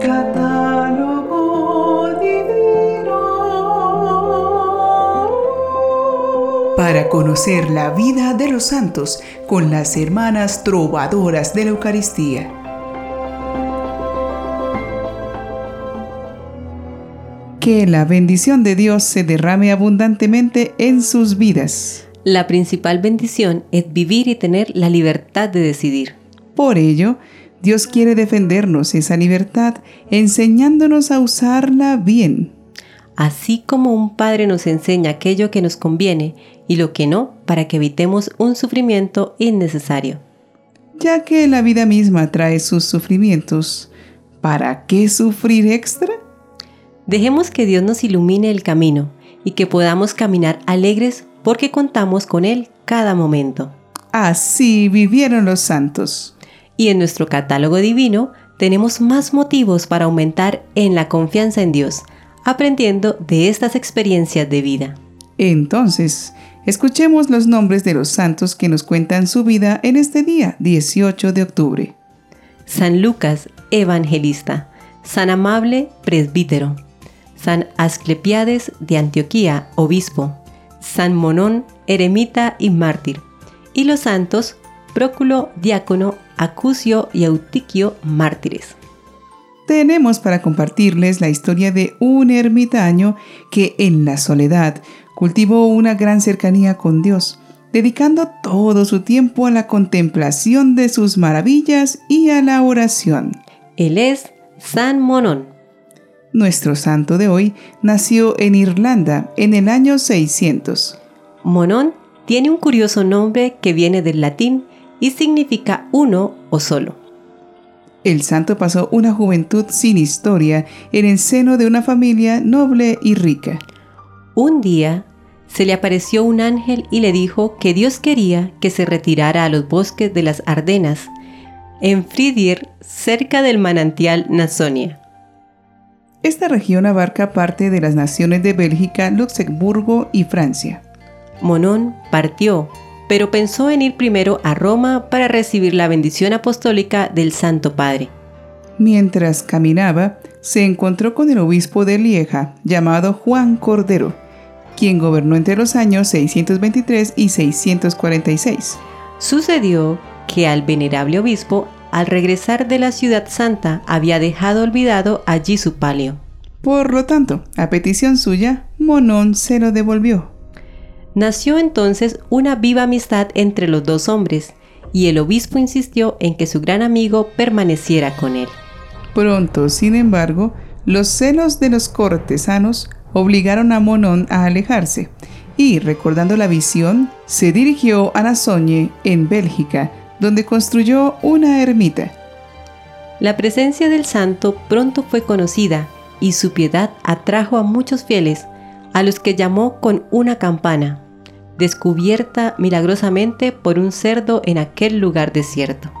Catálogo divino. Para conocer la vida de los santos con las hermanas trovadoras de la Eucaristía. Que la bendición de Dios se derrame abundantemente en sus vidas. La principal bendición es vivir y tener la libertad de decidir. Por ello, Dios quiere defendernos esa libertad enseñándonos a usarla bien. Así como un padre nos enseña aquello que nos conviene y lo que no para que evitemos un sufrimiento innecesario. Ya que la vida misma trae sus sufrimientos, ¿para qué sufrir extra? Dejemos que Dios nos ilumine el camino y que podamos caminar alegres porque contamos con Él cada momento. Así vivieron los santos. Y en nuestro catálogo divino tenemos más motivos para aumentar en la confianza en Dios, aprendiendo de estas experiencias de vida. Entonces, escuchemos los nombres de los santos que nos cuentan su vida en este día, 18 de octubre. San Lucas, evangelista. San Amable, presbítero. San Asclepiades de Antioquía, obispo. San Monón, eremita y mártir, y los santos Próculo, diácono, Acucio y Eutiquio, mártires. Tenemos para compartirles la historia de un ermitaño que en la soledad cultivó una gran cercanía con Dios, dedicando todo su tiempo a la contemplación de sus maravillas y a la oración. Él es San Monón. Nuestro santo de hoy nació en Irlanda en el año 600. Monón tiene un curioso nombre que viene del latín y significa uno o solo. El santo pasó una juventud sin historia en el seno de una familia noble y rica. Un día se le apareció un ángel y le dijo que Dios quería que se retirara a los bosques de las Ardenas, en Fridier, cerca del manantial Nasonia. Esta región abarca parte de las naciones de Bélgica, Luxemburgo y Francia. Monón partió, pero pensó en ir primero a Roma para recibir la bendición apostólica del Santo Padre. Mientras caminaba, se encontró con el obispo de Lieja, llamado Juan Cordero, quien gobernó entre los años 623 y 646. Sucedió que al venerable obispo al regresar de la ciudad santa había dejado olvidado allí su palio. Por lo tanto, a petición suya, Monón se lo devolvió. Nació entonces una viva amistad entre los dos hombres, y el obispo insistió en que su gran amigo permaneciera con él. Pronto, sin embargo, los celos de los cortesanos obligaron a Monón a alejarse, y recordando la visión, se dirigió a Nazoñe, en Bélgica, donde construyó una ermita. La presencia del santo pronto fue conocida y su piedad atrajo a muchos fieles, a los que llamó con una campana, descubierta milagrosamente por un cerdo en aquel lugar desierto.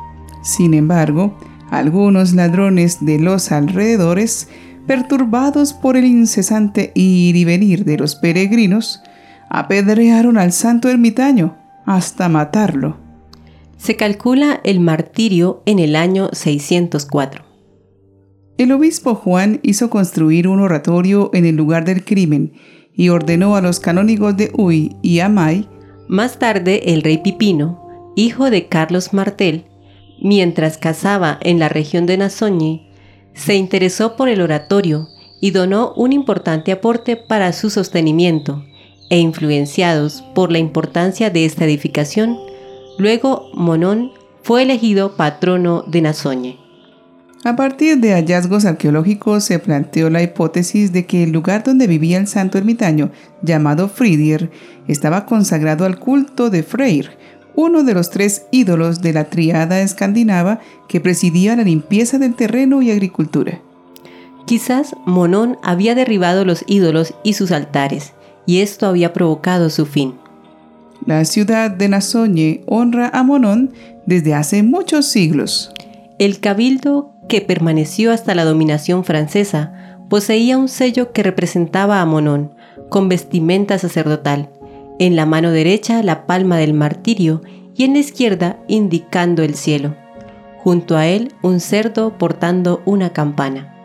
Sin embargo, algunos ladrones de los alrededores, perturbados por el incesante ir y venir de los peregrinos, apedrearon al santo ermitaño hasta matarlo. Se calcula el martirio en el año 604. El obispo Juan hizo construir un oratorio en el lugar del crimen y ordenó a los canónigos de Uy y Amay. Más tarde, el rey Pipino, hijo de Carlos Martel, mientras cazaba en la región de Nazoñe, se interesó por el oratorio y donó un importante aporte para su sostenimiento, e influenciados por la importancia de esta edificación, Luego Monón fue elegido patrono de Nazoñe. A partir de hallazgos arqueológicos se planteó la hipótesis de que el lugar donde vivía el santo ermitaño, llamado Fridier, estaba consagrado al culto de Freyr, uno de los tres ídolos de la triada escandinava que presidía la limpieza del terreno y agricultura. Quizás Monón había derribado los ídolos y sus altares, y esto había provocado su fin. La ciudad de Nazoñe honra a Monón desde hace muchos siglos. El cabildo, que permaneció hasta la dominación francesa, poseía un sello que representaba a Monón, con vestimenta sacerdotal. En la mano derecha la palma del martirio y en la izquierda indicando el cielo. Junto a él un cerdo portando una campana.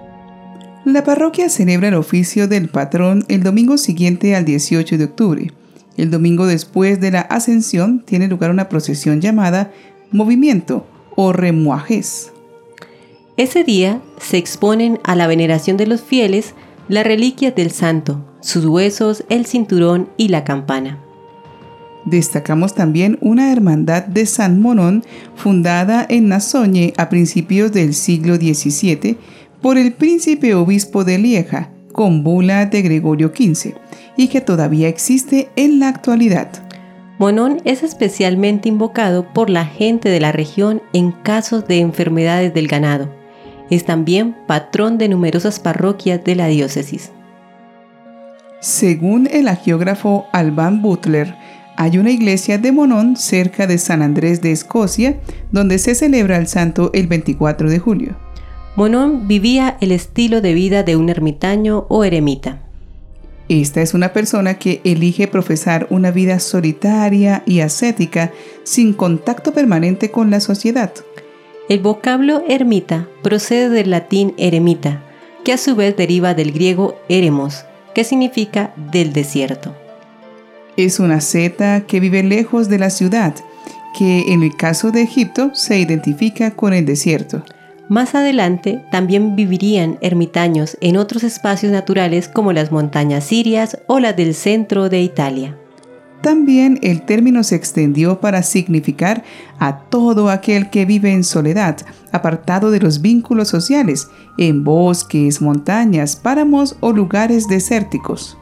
La parroquia celebra el oficio del patrón el domingo siguiente al 18 de octubre. El domingo después de la ascensión tiene lugar una procesión llamada movimiento o remuajes. Ese día se exponen a la veneración de los fieles las reliquias del santo, sus huesos, el cinturón y la campana. Destacamos también una hermandad de San Monón fundada en Nazoñe a principios del siglo XVII por el príncipe obispo de Lieja, con bula de Gregorio XV, y que todavía existe en la actualidad. Monón es especialmente invocado por la gente de la región en casos de enfermedades del ganado. Es también patrón de numerosas parroquias de la diócesis. Según el agiógrafo Alban Butler, hay una iglesia de Monón cerca de San Andrés de Escocia, donde se celebra el santo el 24 de julio. Monón vivía el estilo de vida de un ermitaño o eremita. Esta es una persona que elige profesar una vida solitaria y ascética sin contacto permanente con la sociedad. El vocablo ermita procede del latín eremita, que a su vez deriva del griego eremos, que significa del desierto. Es una zeta que vive lejos de la ciudad, que en el caso de Egipto se identifica con el desierto. Más adelante también vivirían ermitaños en otros espacios naturales como las montañas sirias o las del centro de Italia. También el término se extendió para significar a todo aquel que vive en soledad, apartado de los vínculos sociales, en bosques, montañas, páramos o lugares desérticos.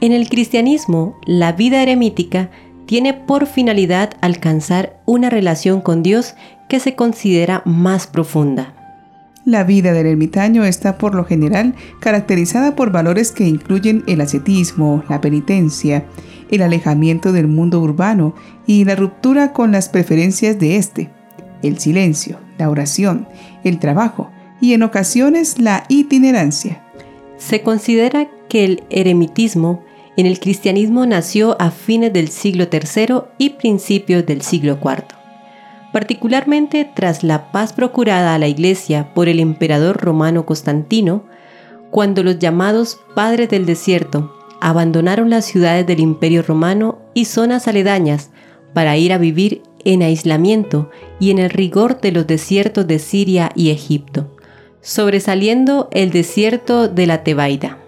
En el cristianismo, la vida eremítica tiene por finalidad alcanzar una relación con Dios que se considera más profunda. La vida del ermitaño está por lo general caracterizada por valores que incluyen el ascetismo, la penitencia, el alejamiento del mundo urbano y la ruptura con las preferencias de éste, el silencio, la oración, el trabajo y en ocasiones la itinerancia. Se considera que el eremitismo en el cristianismo nació a fines del siglo III y principios del siglo IV particularmente tras la paz procurada a la Iglesia por el emperador romano Constantino, cuando los llamados padres del desierto abandonaron las ciudades del imperio romano y zonas aledañas para ir a vivir en aislamiento y en el rigor de los desiertos de Siria y Egipto, sobresaliendo el desierto de la Tebaida.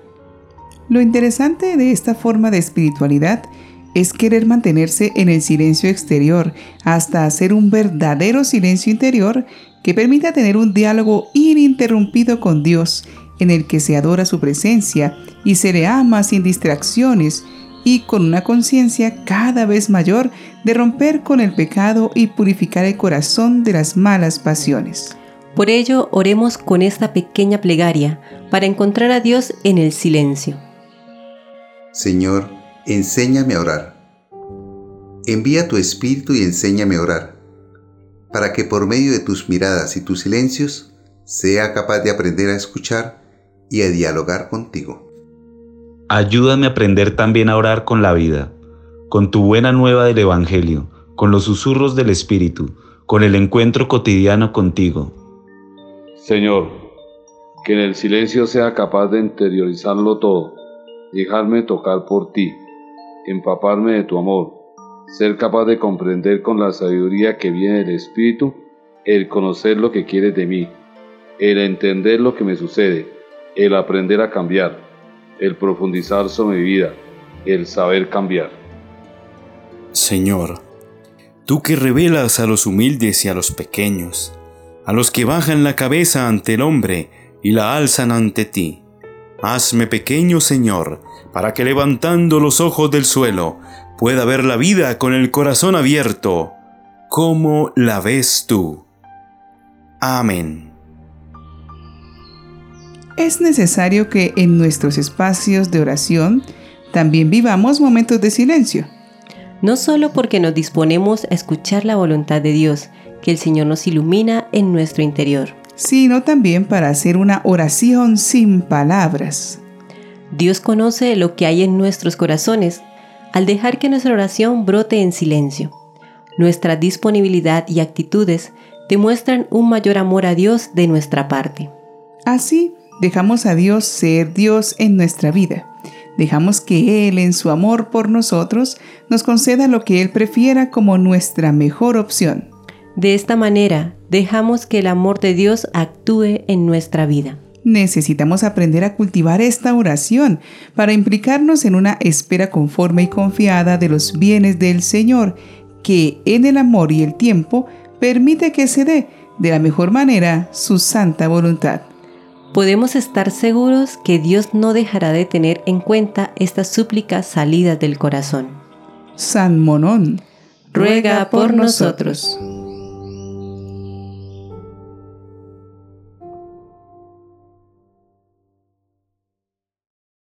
Lo interesante de esta forma de espiritualidad es querer mantenerse en el silencio exterior hasta hacer un verdadero silencio interior que permita tener un diálogo ininterrumpido con Dios en el que se adora su presencia y se le ama sin distracciones y con una conciencia cada vez mayor de romper con el pecado y purificar el corazón de las malas pasiones. Por ello, oremos con esta pequeña plegaria para encontrar a Dios en el silencio. Señor, enséñame a orar. Envía tu espíritu y enséñame a orar, para que por medio de tus miradas y tus silencios sea capaz de aprender a escuchar y a dialogar contigo. Ayúdame a aprender también a orar con la vida, con tu buena nueva del Evangelio, con los susurros del Espíritu, con el encuentro cotidiano contigo. Señor, que en el silencio sea capaz de interiorizarlo todo, dejarme tocar por ti empaparme de tu amor, ser capaz de comprender con la sabiduría que viene del Espíritu, el conocer lo que quieres de mí, el entender lo que me sucede, el aprender a cambiar, el profundizar sobre mi vida, el saber cambiar. Señor, tú que revelas a los humildes y a los pequeños, a los que bajan la cabeza ante el hombre y la alzan ante ti, Hazme pequeño, Señor, para que levantando los ojos del suelo pueda ver la vida con el corazón abierto, como la ves tú. Amén. Es necesario que en nuestros espacios de oración también vivamos momentos de silencio. No solo porque nos disponemos a escuchar la voluntad de Dios, que el Señor nos ilumina en nuestro interior sino también para hacer una oración sin palabras. Dios conoce lo que hay en nuestros corazones al dejar que nuestra oración brote en silencio. Nuestra disponibilidad y actitudes demuestran un mayor amor a Dios de nuestra parte. Así, dejamos a Dios ser Dios en nuestra vida. Dejamos que Él, en su amor por nosotros, nos conceda lo que Él prefiera como nuestra mejor opción. De esta manera, dejamos que el amor de Dios actúe en nuestra vida. Necesitamos aprender a cultivar esta oración para implicarnos en una espera conforme y confiada de los bienes del Señor, que en el amor y el tiempo permite que se dé de la mejor manera su santa voluntad. Podemos estar seguros que Dios no dejará de tener en cuenta estas súplicas salidas del corazón. San Monón, ruega por nosotros.